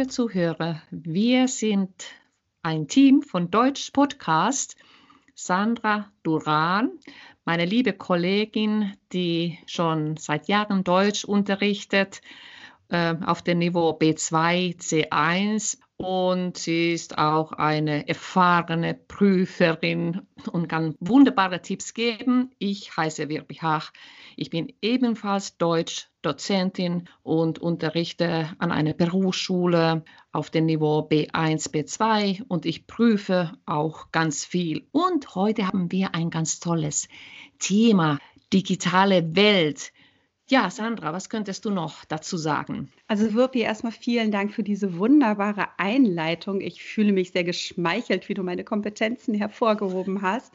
liebe Zuhörer, wir sind ein Team von Deutsch Podcast. Sandra Duran, meine liebe Kollegin, die schon seit Jahren Deutsch unterrichtet äh, auf dem Niveau B2, C1 und sie ist auch eine erfahrene Prüferin und kann wunderbare Tipps geben. Ich heiße Wirbi Hach. Ich bin ebenfalls Deutsch-Dozentin und unterrichte an einer Berufsschule auf dem Niveau B1, B2 und ich prüfe auch ganz viel. Und heute haben wir ein ganz tolles Thema, digitale Welt. Ja, Sandra, was könntest du noch dazu sagen? Also Wirpi, erstmal vielen Dank für diese wunderbare Einleitung. Ich fühle mich sehr geschmeichelt, wie du meine Kompetenzen hervorgehoben hast.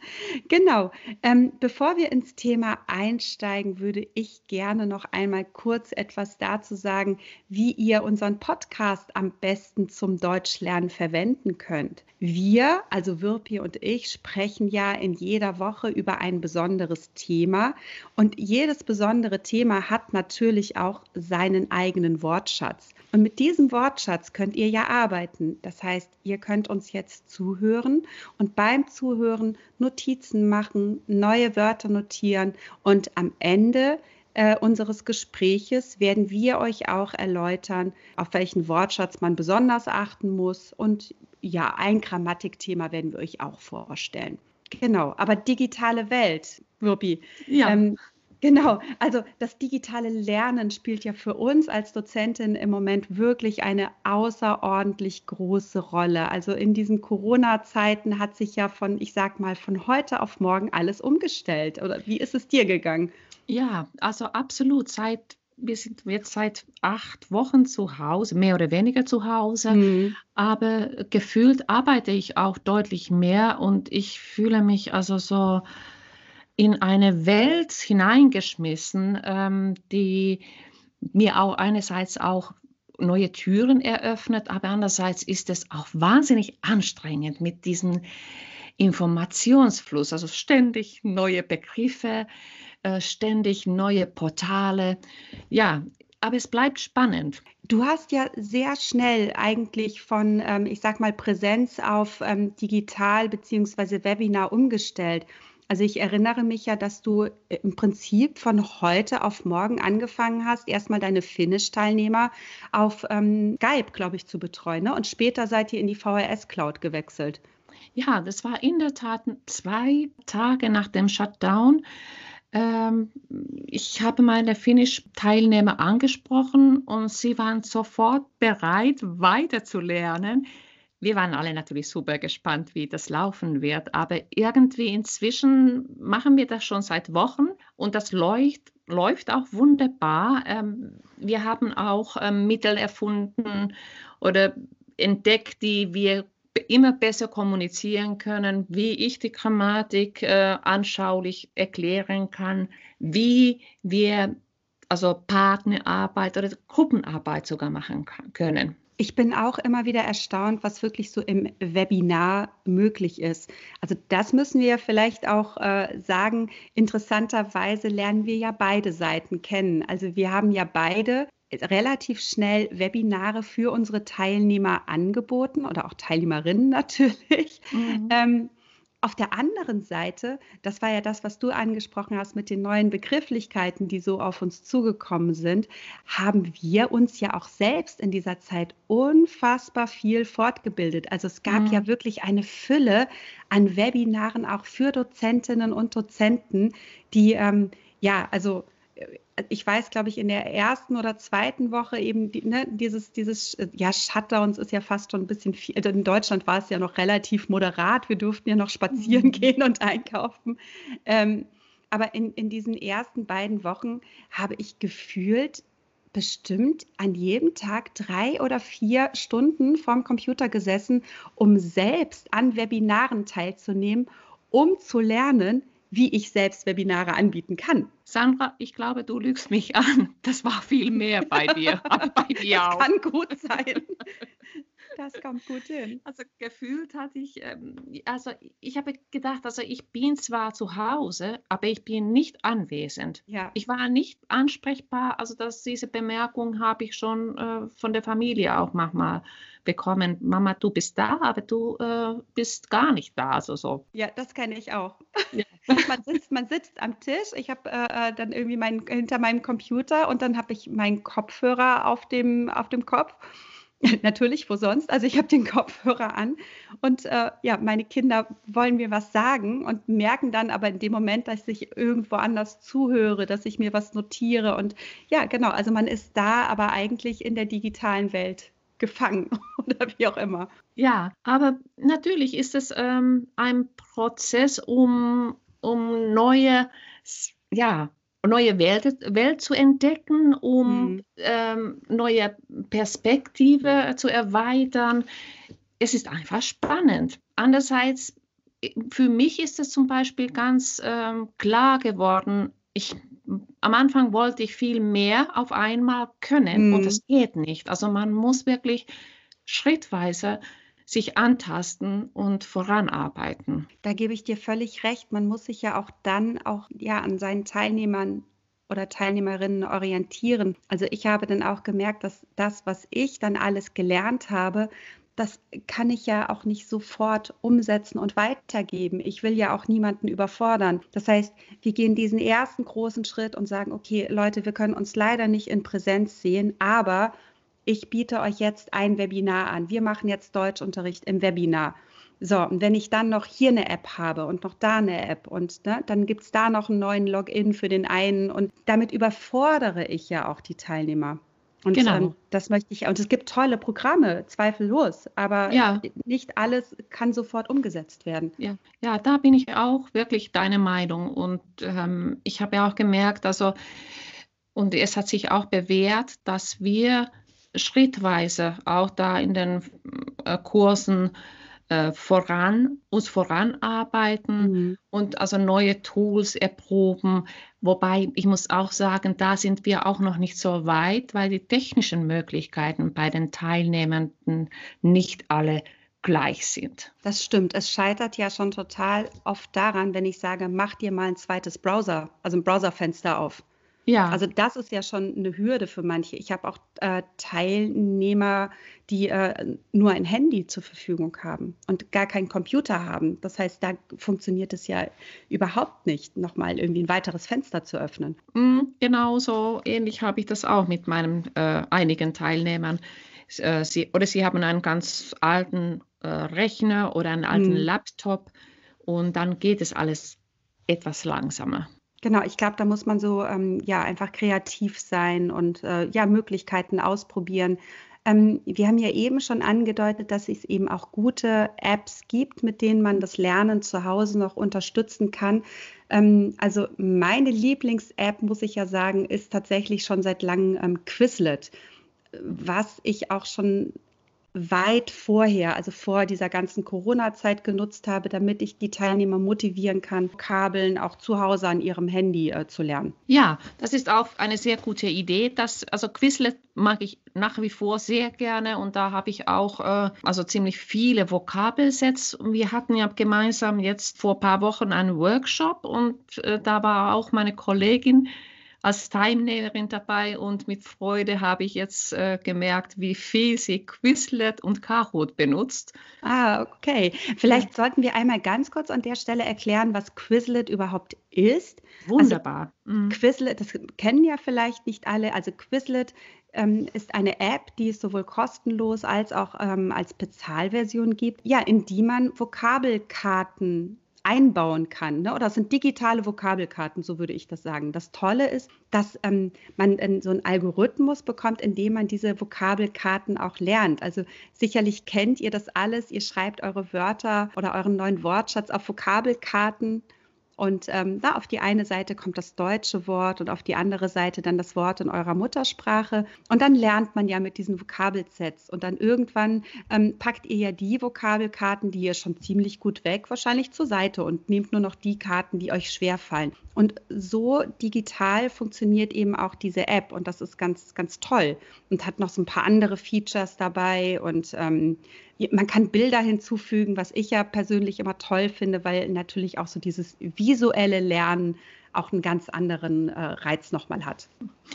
Genau. Ähm, bevor wir ins Thema einsteigen, würde ich gerne noch einmal kurz etwas dazu sagen, wie ihr unseren Podcast am besten zum Deutschlernen verwenden könnt. Wir, also Wirpi und ich, sprechen ja in jeder Woche über ein besonderes Thema und jedes besondere Thema hat natürlich auch seinen eigenen Wortschatz. Und mit diesem Wortschatz könnt ihr ja arbeiten. Das heißt, ihr könnt uns jetzt zuhören und beim Zuhören Notizen machen, neue Wörter notieren und am Ende äh, unseres Gespräches werden wir euch auch erläutern, auf welchen Wortschatz man besonders achten muss. Und ja, ein Grammatikthema werden wir euch auch vorstellen. Genau, aber digitale Welt, Wirpi. Ja. Ähm, Genau, also das digitale Lernen spielt ja für uns als Dozentin im Moment wirklich eine außerordentlich große Rolle. Also in diesen Corona-Zeiten hat sich ja von, ich sag mal, von heute auf morgen alles umgestellt. Oder wie ist es dir gegangen? Ja, also absolut. Seit wir sind jetzt seit acht Wochen zu Hause, mehr oder weniger zu Hause, mhm. aber gefühlt arbeite ich auch deutlich mehr und ich fühle mich also so in eine Welt hineingeschmissen, ähm, die mir auch einerseits auch neue Türen eröffnet, aber andererseits ist es auch wahnsinnig anstrengend mit diesem Informationsfluss, also ständig neue Begriffe, äh, ständig neue Portale. Ja, aber es bleibt spannend. Du hast ja sehr schnell eigentlich von, ähm, ich sag mal, Präsenz auf ähm, digital bzw. Webinar umgestellt. Also ich erinnere mich ja, dass du äh, im Prinzip von heute auf morgen angefangen hast, erstmal deine Finnisch-Teilnehmer auf ähm, Skype, glaube ich, zu betreuen. Ne? Und später seid ihr in die VHS-Cloud gewechselt. Ja, das war in der Tat zwei Tage nach dem Shutdown. Ähm, ich habe meine Finnisch-Teilnehmer angesprochen und sie waren sofort bereit, weiterzulernen wir waren alle natürlich super gespannt, wie das laufen wird. Aber irgendwie inzwischen machen wir das schon seit Wochen und das läuft, läuft auch wunderbar. Ähm, wir haben auch ähm, Mittel erfunden oder entdeckt, die wir immer besser kommunizieren können, wie ich die Grammatik äh, anschaulich erklären kann, wie wir also Partnerarbeit oder Gruppenarbeit sogar machen können. Ich bin auch immer wieder erstaunt, was wirklich so im Webinar möglich ist. Also das müssen wir vielleicht auch äh, sagen. Interessanterweise lernen wir ja beide Seiten kennen. Also wir haben ja beide relativ schnell Webinare für unsere Teilnehmer angeboten oder auch Teilnehmerinnen natürlich. Mhm. Ähm, auf der anderen Seite, das war ja das, was du angesprochen hast mit den neuen Begrifflichkeiten, die so auf uns zugekommen sind, haben wir uns ja auch selbst in dieser Zeit unfassbar viel fortgebildet. Also es gab mhm. ja wirklich eine Fülle an Webinaren auch für Dozentinnen und Dozenten, die ähm, ja, also ich weiß, glaube ich, in der ersten oder zweiten Woche eben ne, dieses, dieses, ja, Shutdowns ist ja fast schon ein bisschen viel. Also in Deutschland war es ja noch relativ moderat. Wir durften ja noch spazieren mhm. gehen und einkaufen. Ähm, aber in, in diesen ersten beiden Wochen habe ich gefühlt bestimmt an jedem Tag drei oder vier Stunden vorm Computer gesessen, um selbst an Webinaren teilzunehmen, um zu lernen, wie ich selbst Webinare anbieten kann. Sandra, ich glaube, du lügst mich an. Das war viel mehr bei dir. bei dir das auch. kann gut sein. Das kommt gut hin. Also gefühlt hatte ich, ähm, also ich habe gedacht, also ich bin zwar zu Hause, aber ich bin nicht anwesend. Ja. Ich war nicht ansprechbar, also dass diese Bemerkung habe ich schon äh, von der Familie auch manchmal bekommen. Mama, du bist da, aber du äh, bist gar nicht da, also so. Ja, das kenne ich auch. Ja. Man, sitzt, man sitzt am Tisch, ich habe äh, äh, dann irgendwie mein, hinter meinem Computer und dann habe ich meinen Kopfhörer auf dem, auf dem Kopf. Natürlich, wo sonst? Also ich habe den Kopfhörer an und äh, ja, meine Kinder wollen mir was sagen und merken dann aber in dem Moment, dass ich irgendwo anders zuhöre, dass ich mir was notiere und ja, genau, also man ist da, aber eigentlich in der digitalen Welt gefangen oder wie auch immer. Ja, aber natürlich ist es ähm, ein Prozess, um, um neue, ja, neue Welt, Welt zu entdecken, um mhm. ähm, neue Perspektive zu erweitern. Es ist einfach spannend. Andererseits, für mich ist es zum Beispiel ganz ähm, klar geworden, ich, am Anfang wollte ich viel mehr auf einmal können mhm. und das geht nicht. Also man muss wirklich schrittweise sich antasten und voranarbeiten. Da gebe ich dir völlig recht. Man muss sich ja auch dann auch ja an seinen Teilnehmern oder Teilnehmerinnen orientieren. Also ich habe dann auch gemerkt, dass das, was ich dann alles gelernt habe, das kann ich ja auch nicht sofort umsetzen und weitergeben. Ich will ja auch niemanden überfordern. Das heißt, wir gehen diesen ersten großen Schritt und sagen, okay, Leute, wir können uns leider nicht in Präsenz sehen, aber ich biete euch jetzt ein Webinar an. Wir machen jetzt Deutschunterricht im Webinar. So, und wenn ich dann noch hier eine App habe und noch da eine App und ne, dann gibt es da noch einen neuen Login für den einen und damit überfordere ich ja auch die Teilnehmer. Und genau. ähm, das möchte ich, und es gibt tolle Programme, zweifellos, aber ja. nicht alles kann sofort umgesetzt werden. Ja, ja da bin ich auch wirklich deine Meinung. Und ähm, ich habe ja auch gemerkt, also, und es hat sich auch bewährt, dass wir schrittweise auch da in den äh, Kursen äh, voran, uns voranarbeiten mhm. und also neue Tools erproben. Wobei ich muss auch sagen, da sind wir auch noch nicht so weit, weil die technischen Möglichkeiten bei den Teilnehmenden nicht alle gleich sind. Das stimmt. Es scheitert ja schon total oft daran, wenn ich sage, mach dir mal ein zweites Browser, also ein Browserfenster auf. Ja. Also das ist ja schon eine Hürde für manche. Ich habe auch äh, Teilnehmer, die äh, nur ein Handy zur Verfügung haben und gar keinen Computer haben. Das heißt, da funktioniert es ja überhaupt nicht, nochmal irgendwie ein weiteres Fenster zu öffnen. Mm, genau so ähnlich habe ich das auch mit meinen äh, einigen Teilnehmern. Äh, sie, oder sie haben einen ganz alten äh, Rechner oder einen alten mm. Laptop und dann geht es alles etwas langsamer. Genau, ich glaube, da muss man so ähm, ja einfach kreativ sein und äh, ja Möglichkeiten ausprobieren. Ähm, wir haben ja eben schon angedeutet, dass es eben auch gute Apps gibt, mit denen man das Lernen zu Hause noch unterstützen kann. Ähm, also meine Lieblings-App, muss ich ja sagen, ist tatsächlich schon seit langem ähm, Quizlet, was ich auch schon weit vorher, also vor dieser ganzen Corona-Zeit genutzt habe, damit ich die Teilnehmer motivieren kann, Kabeln auch zu Hause an ihrem Handy äh, zu lernen. Ja, das ist auch eine sehr gute Idee. Das, also Quizlet mag ich nach wie vor sehr gerne und da habe ich auch äh, also ziemlich viele Vokabelsets. Wir hatten ja gemeinsam jetzt vor ein paar Wochen einen Workshop und äh, da war auch meine Kollegin als Teilnehmerin dabei und mit Freude habe ich jetzt äh, gemerkt, wie viel sie Quizlet und Kahoot benutzt. Ah, okay. Vielleicht ja. sollten wir einmal ganz kurz an der Stelle erklären, was Quizlet überhaupt ist. Wunderbar. Also, mhm. Quizlet, das kennen ja vielleicht nicht alle. Also Quizlet ähm, ist eine App, die es sowohl kostenlos als auch ähm, als Bezahlversion gibt, ja, in die man Vokabelkarten einbauen kann. Ne? Oder es sind digitale Vokabelkarten, so würde ich das sagen. Das Tolle ist, dass ähm, man äh, so einen Algorithmus bekommt, in dem man diese Vokabelkarten auch lernt. Also sicherlich kennt ihr das alles. Ihr schreibt eure Wörter oder euren neuen Wortschatz auf Vokabelkarten Und ähm, da auf die eine Seite kommt das deutsche Wort und auf die andere Seite dann das Wort in eurer Muttersprache. Und dann lernt man ja mit diesen Vokabelsets. Und dann irgendwann ähm, packt ihr ja die Vokabelkarten, die ihr schon ziemlich gut weg, wahrscheinlich zur Seite und nehmt nur noch die Karten, die euch schwer fallen. Und so digital funktioniert eben auch diese App. Und das ist ganz, ganz toll. Und hat noch so ein paar andere Features dabei. Und ähm, man kann Bilder hinzufügen, was ich ja persönlich immer toll finde, weil natürlich auch so dieses visuelle Lernen auch einen ganz anderen äh, Reiz nochmal hat.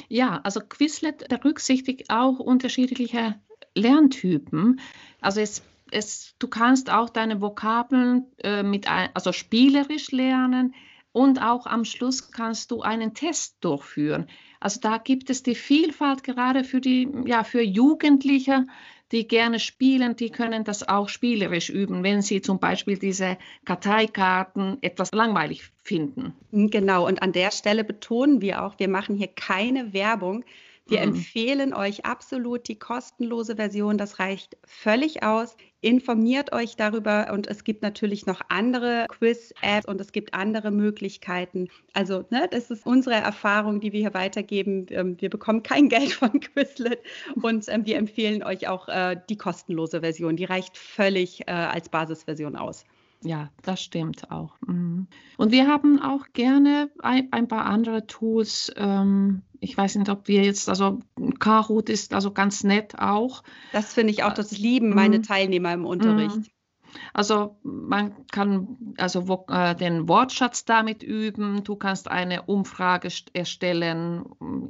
Ja, also Quizlet berücksichtigt auch unterschiedliche Lerntypen. Also es, es, du kannst auch deine Vokabeln äh, mit also spielerisch lernen und auch am Schluss kannst du einen Test durchführen. Also da gibt es die Vielfalt gerade für die ja für Jugendliche die gerne spielen, die können das auch spielerisch üben, wenn sie zum Beispiel diese Karteikarten etwas langweilig finden. Genau, und an der Stelle betonen wir auch, wir machen hier keine Werbung. Wir mhm. empfehlen euch absolut die kostenlose Version. Das reicht völlig aus. Informiert euch darüber und es gibt natürlich noch andere Quiz-Apps und es gibt andere Möglichkeiten. Also, ne, das ist unsere Erfahrung, die wir hier weitergeben. Ähm, wir bekommen kein Geld von Quizlet und ähm, wir empfehlen euch auch äh, die kostenlose Version. Die reicht völlig äh, als Basisversion aus. Ja, das stimmt auch. Mhm. Und wir haben auch gerne ein, ein paar andere Tools. Ähm, ich weiß nicht, ob wir jetzt, also Kahoot ist also ganz nett auch. Das finde ich auch, das lieben meine mhm. Teilnehmer im Unterricht. Mhm. Also man kann also wo, äh, den Wortschatz damit üben. Du kannst eine Umfrage erstellen.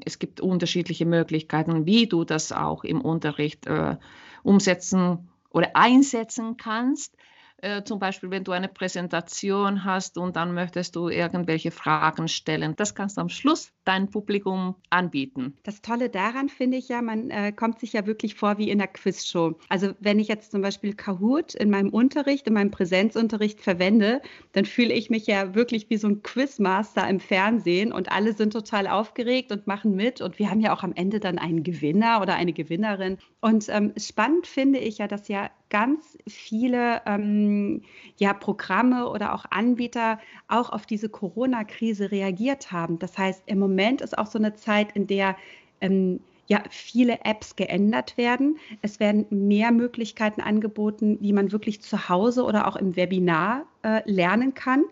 Es gibt unterschiedliche Möglichkeiten, wie du das auch im Unterricht äh, umsetzen oder einsetzen kannst. Äh, zum Beispiel, wenn du eine Präsentation hast und dann möchtest du irgendwelche Fragen stellen. Das kannst du am Schluss dein Publikum anbieten. Das Tolle daran finde ich ja, man äh, kommt sich ja wirklich vor wie in einer Quizshow. Also wenn ich jetzt zum Beispiel Kahoot in meinem Unterricht, in meinem Präsenzunterricht verwende, dann fühle ich mich ja wirklich wie so ein Quizmaster im Fernsehen und alle sind total aufgeregt und machen mit und wir haben ja auch am Ende dann einen Gewinner oder eine Gewinnerin. Und ähm, spannend finde ich ja, dass ja ganz viele ähm, ja, Programme oder auch Anbieter auch auf diese Corona-Krise reagiert haben. Das heißt, im Moment ist auch so eine Zeit, in der ähm, ja, viele Apps geändert werden. Es werden mehr Möglichkeiten angeboten, wie man wirklich zu Hause oder auch im Webinar äh, lernen kann.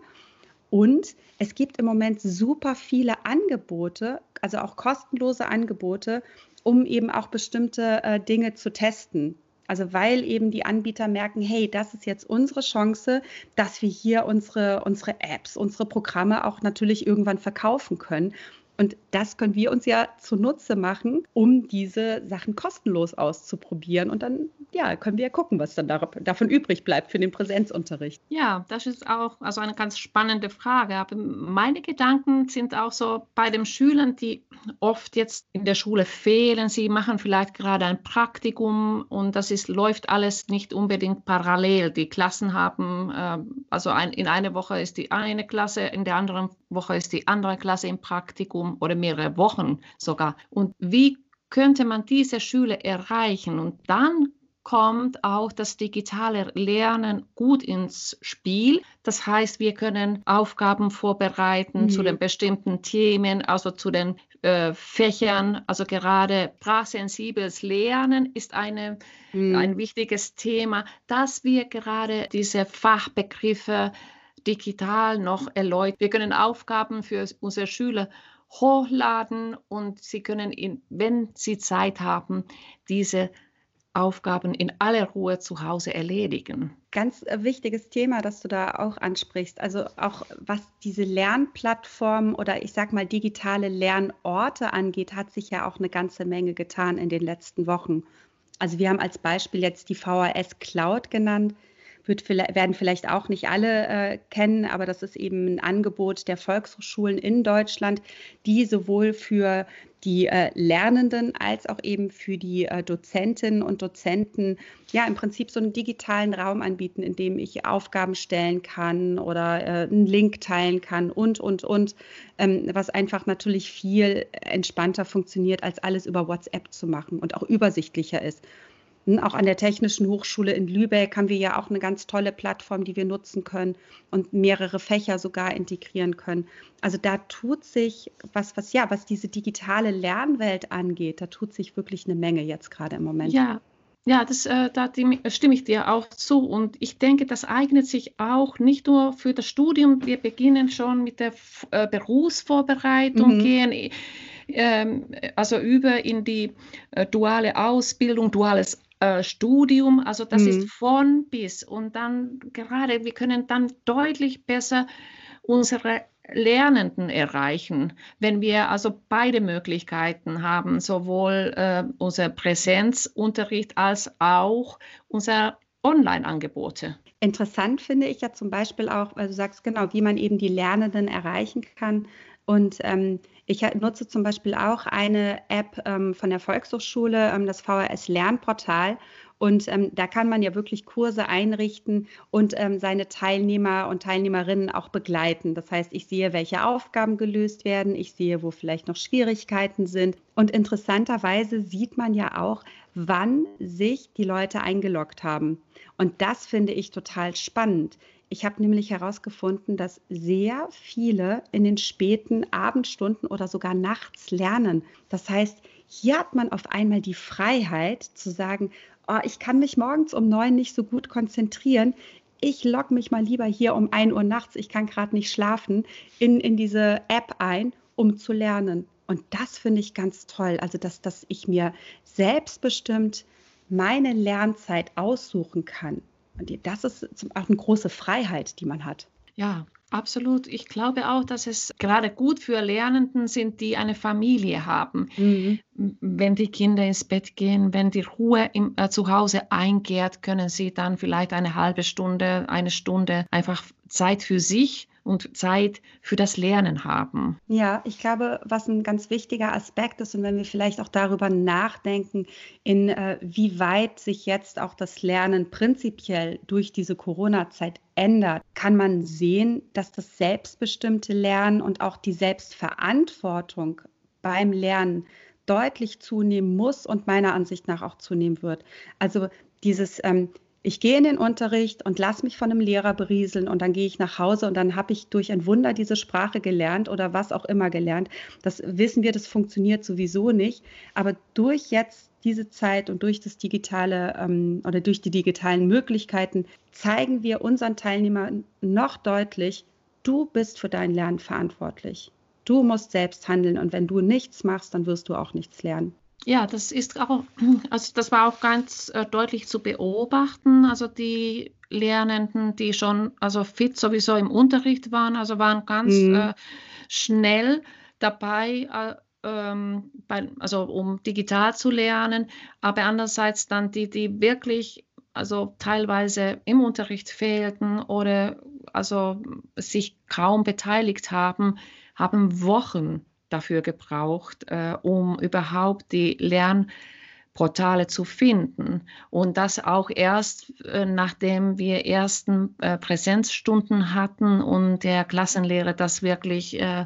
Und es gibt im Moment super viele Angebote, also auch kostenlose Angebote, um eben auch bestimmte äh, Dinge zu testen. Also weil eben die Anbieter merken, hey, das ist jetzt unsere Chance, dass wir hier unsere, unsere Apps, unsere Programme auch natürlich irgendwann verkaufen können. Und das können wir uns ja zunutze machen, um diese Sachen kostenlos auszuprobieren. Und dann ja, können wir ja gucken, was dann davon übrig bleibt für den Präsenzunterricht. Ja, das ist auch also eine ganz spannende Frage. Aber meine Gedanken sind auch so bei den Schülern, die oft jetzt in der Schule fehlen. Sie machen vielleicht gerade ein Praktikum und das ist, läuft alles nicht unbedingt parallel. Die Klassen haben, äh, also ein, in einer Woche ist die eine Klasse, in der anderen Woche ist die andere Klasse im Praktikum oder mehrere Wochen sogar. Und wie könnte man diese Schüler erreichen? Und dann kommt auch das digitale Lernen gut ins Spiel. Das heißt, wir können Aufgaben vorbereiten mhm. zu den bestimmten Themen, also zu den äh, Fächern. Also gerade sprachsensibles Lernen ist eine, mhm. ein wichtiges Thema, dass wir gerade diese Fachbegriffe digital noch erläutern. Wir können Aufgaben für unsere Schüler hochladen und sie können, in, wenn sie Zeit haben, diese Aufgaben in aller Ruhe zu Hause erledigen. Ganz äh, wichtiges Thema, das du da auch ansprichst. Also auch was diese Lernplattformen oder ich sag mal digitale Lernorte angeht, hat sich ja auch eine ganze Menge getan in den letzten Wochen. Also wir haben als Beispiel jetzt die VHS Cloud genannt wird, werden vielleicht auch nicht alle äh, kennen, aber das ist eben ein Angebot der Volkshochschulen in Deutschland, die sowohl für die äh, Lernenden als auch eben für die äh, Dozentinnen und Dozenten ja im Prinzip so einen digitalen Raum anbieten, in dem ich Aufgaben stellen kann oder äh, einen Link teilen kann und, und, und, ähm, was einfach natürlich viel entspannter funktioniert, als alles über WhatsApp zu machen und auch übersichtlicher ist. Auch an der Technischen Hochschule in Lübeck haben wir ja auch eine ganz tolle Plattform, die wir nutzen können und mehrere Fächer sogar integrieren können. Also da tut sich was, was ja, was diese digitale Lernwelt angeht, da tut sich wirklich eine Menge jetzt gerade im Moment. Ja, ja, das, äh, da stimme ich dir auch zu. Und ich denke, das eignet sich auch nicht nur für das Studium. Wir beginnen schon mit der äh, Berufsvorbereitung, mhm. gehen äh, also über in die duale Ausbildung, duales äh, Studium. Also das mhm. ist von bis. Und dann gerade, wir können dann deutlich besser unsere Lernenden erreichen, wenn wir also beide Möglichkeiten haben, sowohl äh, unser Präsenzunterricht als auch unser Online-Angebote. Interessant finde ich ja zum Beispiel auch, weil du sagst genau, wie man eben die Lernenden erreichen kann. Und ähm, ich nutze zum Beispiel auch eine App ähm, von der Volkshochschule, ähm, das VHS Lernportal. Und ähm, da kann man ja wirklich Kurse einrichten und ähm, seine Teilnehmer und Teilnehmerinnen auch begleiten. Das heißt, ich sehe, welche Aufgaben gelöst werden, ich sehe, wo vielleicht noch Schwierigkeiten sind. Und interessanterweise sieht man ja auch, wann sich die Leute eingeloggt haben. Und das finde ich total spannend. Ich habe nämlich herausgefunden, dass sehr viele in den späten Abendstunden oder sogar nachts lernen. Das heißt, hier hat man auf einmal die Freiheit zu sagen, oh, ich kann mich morgens um neun nicht so gut konzentrieren. Ich logge mich mal lieber hier um ein Uhr nachts, ich kann gerade nicht schlafen, in, in diese App ein, um zu lernen. Und das finde ich ganz toll. Also, dass, dass ich mir selbstbestimmt meine Lernzeit aussuchen kann. Und das ist auch eine große Freiheit, die man hat. Ja, Absolut. Ich glaube auch, dass es gerade gut für Lernenden sind, die eine Familie haben. Mhm. Wenn die Kinder ins Bett gehen, wenn die Ruhe im, äh, zu Hause eingehrt, können sie dann vielleicht eine halbe Stunde, eine Stunde einfach Zeit für sich und Zeit für das Lernen haben. Ja, ich glaube, was ein ganz wichtiger Aspekt ist und wenn wir vielleicht auch darüber nachdenken, in äh, wie weit sich jetzt auch das Lernen prinzipiell durch diese Corona-Zeit ändert, kann man sehen, dass das selbstbestimmte Lernen und auch die Selbstverantwortung beim Lernen deutlich zunehmen muss und meiner Ansicht nach auch zunehmen wird. Also dieses ähm, ich gehe in den Unterricht und lasse mich von einem Lehrer berieseln und dann gehe ich nach Hause und dann habe ich durch ein Wunder diese Sprache gelernt oder was auch immer gelernt. Das wissen wir, das funktioniert sowieso nicht. Aber durch jetzt diese Zeit und durch das digitale ähm, oder durch die digitalen Möglichkeiten zeigen wir unseren Teilnehmern noch deutlich, du bist für dein Lernen verantwortlich. Du musst selbst handeln und wenn du nichts machst, dann wirst du auch nichts lernen. Ja, das ist auch, also das war auch ganz äh, deutlich zu beobachten. Also die Lernenden, die schon also fit sowieso im Unterricht waren, also waren ganz mhm. äh, schnell dabei, äh, ähm, bei, also um digital zu lernen, aber andererseits dann die, die wirklich also teilweise im Unterricht fehlten oder also sich kaum beteiligt haben, haben Wochen dafür gebraucht, äh, um überhaupt die Lernportale zu finden. Und das auch erst, äh, nachdem wir ersten äh, Präsenzstunden hatten und der Klassenlehrer das wirklich äh,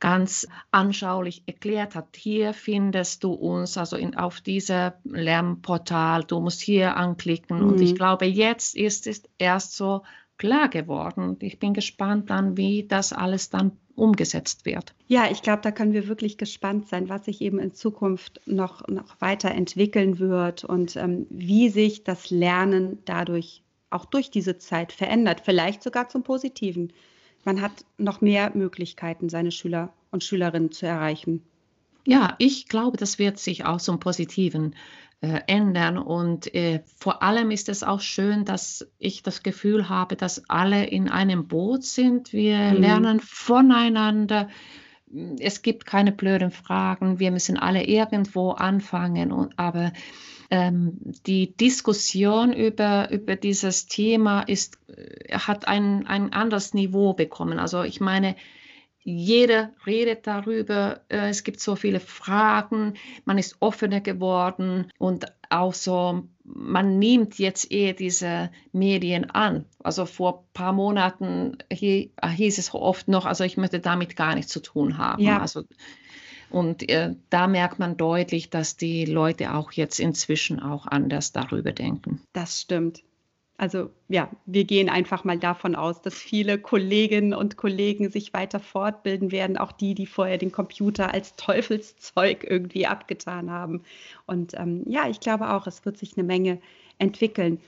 ganz anschaulich erklärt hat. Hier findest du uns, also in, auf diesem Lernportal, du musst hier anklicken. Mhm. Und ich mhm. glaube, jetzt ist es erst so klar geworden. Ich bin gespannt dann, wie das alles dann umgesetzt wird. Ja, ich glaube, da können wir wirklich gespannt sein, was sich eben in Zukunft noch, noch weiterentwickeln wird und ähm, wie sich das Lernen dadurch auch durch diese Zeit verändert, vielleicht sogar zum Positiven. Man hat noch mehr Möglichkeiten, seine Schüler und Schülerinnen zu erreichen. Ja, ich glaube, das wird sich auch zum Positiven äh, ändern. Und äh, vor allem ist es auch schön, dass ich das Gefühl habe, dass alle in einem Boot sind. Wir mhm. lernen voneinander. Es gibt keine blöden Fragen. Wir müssen alle irgendwo anfangen. Und, aber ähm, die Diskussion über, über dieses Thema ist, äh, hat ein, ein anderes Niveau bekommen. Also ich meine, jeder redet darüber, äh, es gibt so viele Fragen, man ist offener geworden und auch so, man nimmt jetzt eher diese Medien an. Also vor ein paar Monaten hieß es oft noch, also ich möchte damit gar nichts zu tun haben. Ja. Also Und äh, da merkt man deutlich, dass die Leute auch jetzt inzwischen auch anders darüber denken. Das stimmt. Also ja, wir gehen einfach mal davon aus, dass viele Kolleginnen und Kollegen sich weiter fortbilden werden, auch die, die vorher den Computer als Teufelszeug irgendwie abgetan haben. Und ähm, ja, ich glaube auch, es wird sich eine Menge entwickeln.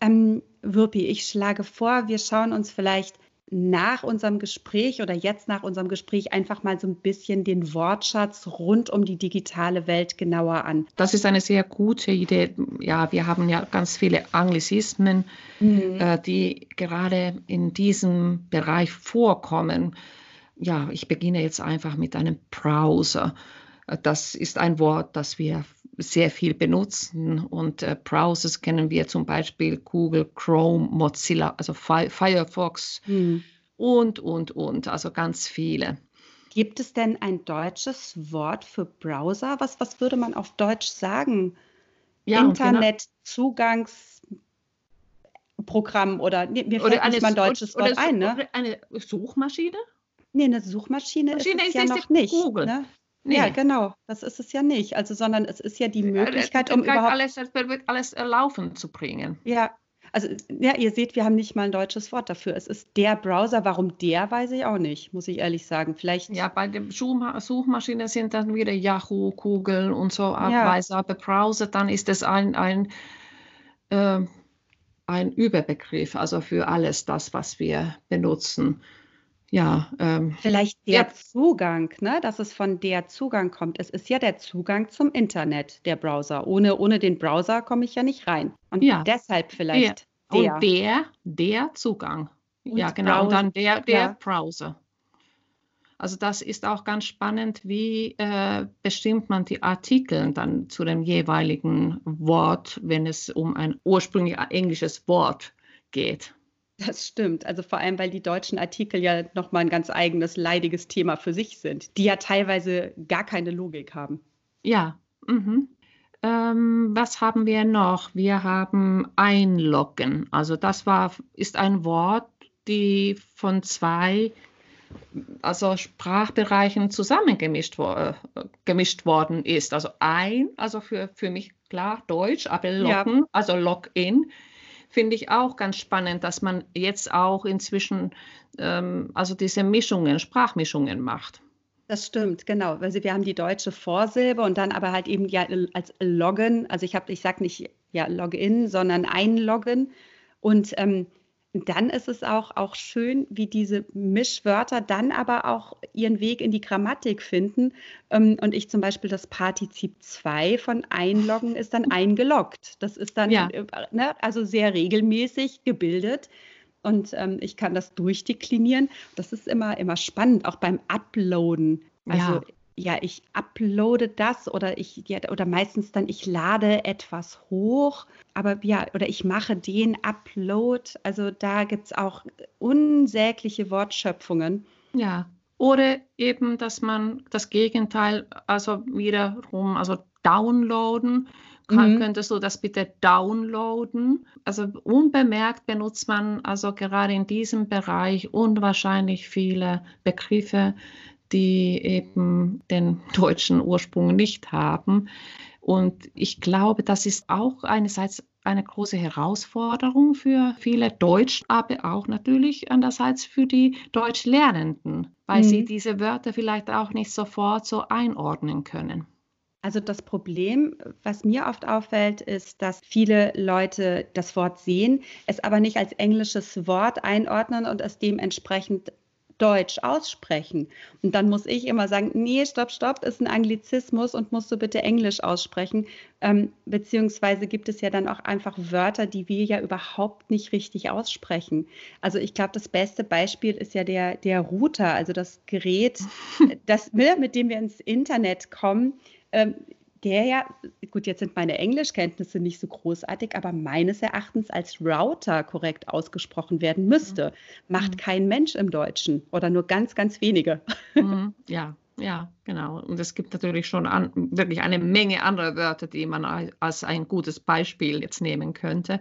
Ähm, Wirpi, ich schlage vor, wir schauen uns vielleicht nach unserem Gespräch oder jetzt nach unserem Gespräch einfach mal so ein bisschen den Wortschatz rund um die digitale Welt genauer an. Das ist eine sehr gute Idee. Ja, wir haben ja ganz viele Anglizismen, mhm. äh, die gerade in diesem Bereich vorkommen. Ja, ich beginne jetzt einfach mit einem Browser. Äh, das ist ein Wort, das wir sehr viel benutzen. Und äh, Browsers kennen wir zum Beispiel Google, Chrome, Mozilla, also Fi Firefox hm. und, und, und, also ganz viele. Gibt es denn ein deutsches Wort für Browser? Was, was würde man auf Deutsch sagen? Ja, genau. Internetzugangsprogramm oder nee, mir fällt oder nicht mal ein deutsches oder, Wort oder, ein. Ne? Eine Suchmaschine? Nee, eine Suchmaschine, Maschine ist es ist ja noch nicht. Google. Ne? Nee. Ja, genau. Das ist es ja nicht. Also, sondern es ist ja die Möglichkeit, um überhaupt alles, alles laufen zu bringen. Ja, also ja, ihr seht, wir haben nicht mal ein deutsches Wort dafür. Es ist der Browser. Warum der, weiß ich auch nicht, muss ich ehrlich sagen. Vielleicht. Ja, bei der Suchmaschine sind dann wieder Yahoo, Google und so Abweise. Ja. Aber Browser, dann ist es ein, ein, äh, ein Überbegriff, also für alles das, was wir benutzen ja. Ähm, Vielleicht der ja. Zugang, ne? dass es von der Zugang kommt. Es ist ja der Zugang zum Internet, der Browser. Ohne, ohne den Browser komme ich ja nicht rein. Und ja. deshalb vielleicht der. der. Und der, der Zugang. Und ja, genau. Browser. Und dann der, der ja. Browser. Also das ist auch ganz spannend, wie äh, bestimmt man die Artikel dann zu dem jeweiligen Wort, wenn es um ein ursprünglich englisches Wort geht. Das stimmt. Also vor allem, weil die deutschen Artikel ja nochmal ein ganz eigenes leidiges Thema für sich sind, die ja teilweise gar keine Logik haben. Ja. Mhm. Ähm, was haben wir noch? Wir haben einloggen. Also das war, ist ein Wort, die von zwei also Sprachbereichen zusammengemischt wo, äh, gemischt worden ist. Also ein, also für, für mich klar Deutsch, aber loggen, ja. also Login finde ich auch ganz spannend, dass man jetzt auch inzwischen ähm, also diese Mischungen, Sprachmischungen macht. Das stimmt, genau. Also wir haben die deutsche Vorsilbe und dann aber halt eben ja als Login, also ich habe, ich sage nicht ja Login, sondern einloggen. Und ähm, dann ist es auch, auch schön, wie diese Mischwörter dann aber auch ihren Weg in die Grammatik finden. Ähm, und ich zum Beispiel das Partizip 2 von einloggen ist dann eingeloggt. Das ist dann ja. Äh, ne, also sehr regelmäßig gebildet. Und ähm, ich kann das durchdeklinieren. Das ist immer, immer spannend, auch beim Uploaden. Also ja ja, ich uploade das oder ich, ja, oder meistens dann, ich lade etwas hoch, aber ja, oder ich mache den Upload. Also da gibt es auch unsägliche Wortschöpfungen. Ja, oder eben, dass man das Gegenteil, also wiederum, also downloaden, kann, mhm. könntest du das bitte downloaden? Also unbemerkt benutzt man also gerade in diesem Bereich unwahrscheinlich viele Begriffe, die eben den deutschen Ursprung nicht haben. Und ich glaube, das ist auch einerseits eine große Herausforderung für viele Deutsch, aber auch natürlich andererseits für die Deutschlernenden, weil mhm. sie diese Wörter vielleicht auch nicht sofort so einordnen können. Also das Problem, was mir oft auffällt, ist, dass viele Leute das Wort sehen, es aber nicht als englisches Wort einordnen und es dementsprechend Deutsch aussprechen. Und dann muss ich immer sagen, nee, stopp, stopp, ist ein Anglizismus und musst du bitte Englisch aussprechen. Ähm, beziehungsweise gibt es ja dann auch einfach Wörter, die wir ja überhaupt nicht richtig aussprechen. Also ich glaube, das beste Beispiel ist ja der, der Router, also das Gerät, das, ne, mit dem wir ins Internet kommen. Ähm, der ja, gut, jetzt sind meine Englischkenntnisse nicht so großartig, aber meines Erachtens als Router korrekt ausgesprochen werden müsste. Mhm. Macht mhm. kein Mensch im Deutschen oder nur ganz, ganz wenige. Mhm. Ja, ja, genau. Und es gibt natürlich schon an, wirklich eine Menge anderer Wörter, die man als ein gutes Beispiel jetzt nehmen könnte.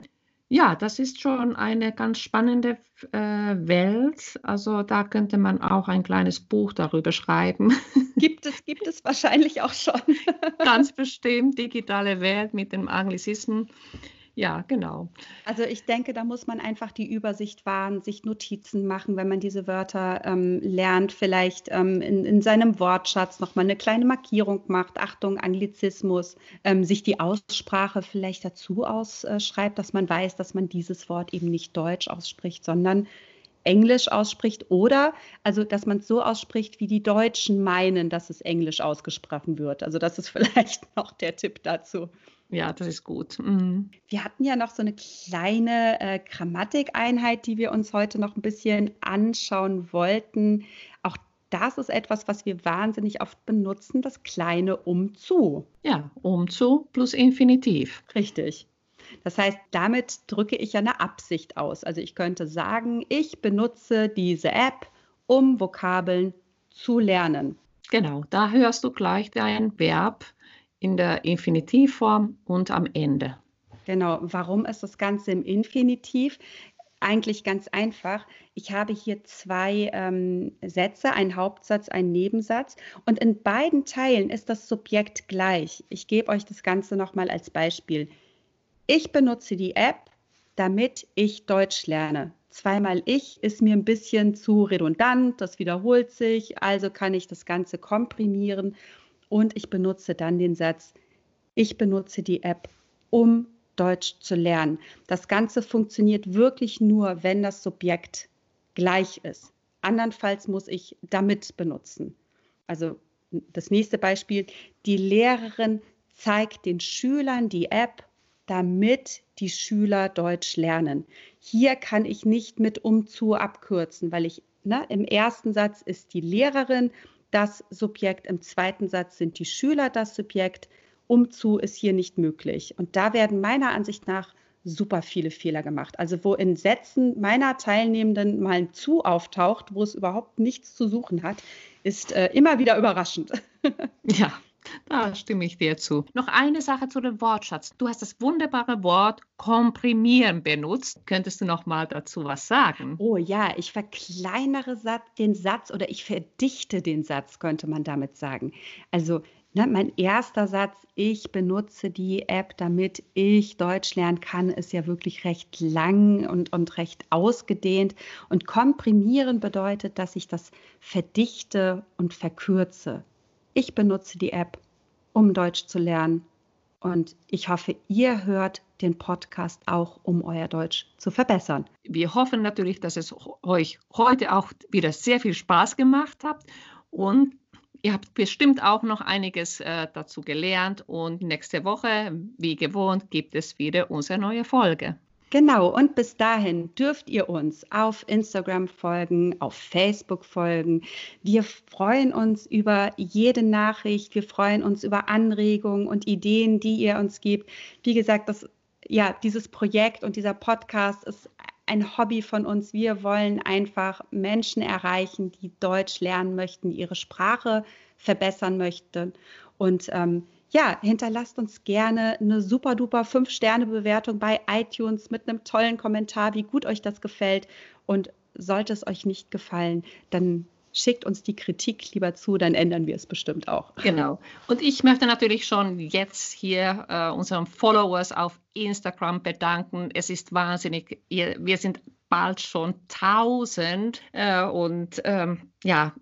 Ja, das ist schon eine ganz spannende äh, Welt. Also da könnte man auch ein kleines Buch darüber schreiben. Gibt es, gibt es wahrscheinlich auch schon. ganz bestimmt, digitale Welt mit dem Anglizismen. Ja, genau. Also ich denke, da muss man einfach die Übersicht wahren, sich Notizen machen, wenn man diese Wörter ähm, lernt, vielleicht ähm, in, in, seinem Wortschatz nochmal eine kleine Markierung macht, Achtung, Anglizismus, ähm, sich die Aussprache vielleicht dazu ausschreibt, dass man weiß, dass man dieses Wort eben nicht Deutsch ausspricht, sondern Englisch ausspricht oder also, dass man es so ausspricht, wie die Deutschen meinen, dass es Englisch ausgesprochen wird. Also das ist vielleicht noch der Tipp dazu. Ja, das ist gut. Mhm. Wir hatten ja noch so eine kleine äh, Grammatikeinheit, die wir uns heute noch ein bisschen anschauen wollten. Auch das ist etwas, was wir wahnsinnig oft benutzen, das kleine umzu. Ja, umzu plus Infinitiv. Richtig. Das heißt, damit drücke ich ja eine Absicht aus. Also ich könnte sagen, ich benutze diese App, um Vokabeln zu lernen. Genau, da hörst du gleich dein Verb in der Infinitivform und am Ende. Genau, warum ist das Ganze im Infinitiv? Eigentlich ganz einfach. Ich habe hier zwei ähm, Sätze, einen Hauptsatz, einen Nebensatz. Und in beiden Teilen ist das Subjekt gleich. Ich gebe euch das Ganze nochmal als Beispiel. Ich benutze die App, damit ich Deutsch lerne. Zweimal ich ist mir ein bisschen zu redundant, das wiederholt sich, also kann ich das Ganze komprimieren und ich benutze dann den Satz, ich benutze die App, um Deutsch zu lernen. Das Ganze funktioniert wirklich nur, wenn das Subjekt gleich ist. Andernfalls muss ich damit benutzen. Also das nächste Beispiel, die Lehrerin zeigt den Schülern die App, damit die Schüler Deutsch lernen. Hier kann ich nicht mit umzu abkürzen, weil ich ne, im ersten Satz ist die Lehrerin das Subjekt, im zweiten Satz sind die Schüler das Subjekt. Umzu ist hier nicht möglich. Und da werden meiner Ansicht nach super viele Fehler gemacht. Also wo in Sätzen meiner Teilnehmenden mal ein zu auftaucht, wo es überhaupt nichts zu suchen hat, ist äh, immer wieder überraschend. Ja, da stimme ich dir zu. Noch eine Sache zu dem Wortschatz. Du hast das wunderbare Wort komprimieren benutzt. Könntest du noch mal dazu was sagen? Oh ja, ich verkleinere den Satz oder ich verdichte den Satz, könnte man damit sagen. Also ne, mein erster Satz, ich benutze die App, damit ich Deutsch lernen kann, ist ja wirklich recht lang und, und recht ausgedehnt. Und komprimieren bedeutet, dass ich das verdichte und verkürze. Ich benutze die App, um Deutsch zu lernen. Und ich hoffe, ihr hört den Podcast auch, um euer Deutsch zu verbessern. Wir hoffen natürlich, dass es euch heute auch wieder sehr viel Spaß gemacht hat und ihr habt bestimmt auch noch einiges äh, dazu gelernt und nächste Woche, wie gewohnt, gibt es wieder unsere neue Folge. Genau, und bis dahin dürft ihr uns auf Instagram folgen, auf Facebook folgen. Wir freuen uns über jede Nachricht, wir freuen uns über Anregungen und Ideen, die ihr uns gebt. Wie gesagt, das, ja, dieses Projekt und dieser Podcast ist ein Hobby von uns. Wir wollen einfach Menschen erreichen, die Deutsch lernen möchten, ihre Sprache verbessern möchten. Und ähm, ja, hinterlasst uns gerne eine super duper 5-Sterne-Bewertung bei iTunes mit einem tollen Kommentar, wie gut euch das gefällt. Und sollte es euch nicht gefallen, dann schickt uns die Kritik lieber zu, dann ändern wir es bestimmt auch. Genau. Und ich möchte natürlich schon jetzt hier äh, unseren Followers auf Instagram bedanken. Es ist wahnsinnig. Ihr, wir sind bald schon 1000 äh, und ähm, ja,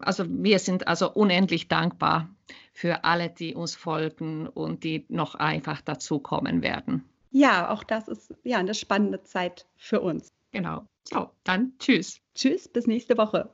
also wir sind also unendlich dankbar für alle, die uns folgen und die noch einfach dazukommen werden. Ja, auch das ist ja eine spannende Zeit für uns. Genau. So, dann tschüss. Tschüss, bis nächste Woche.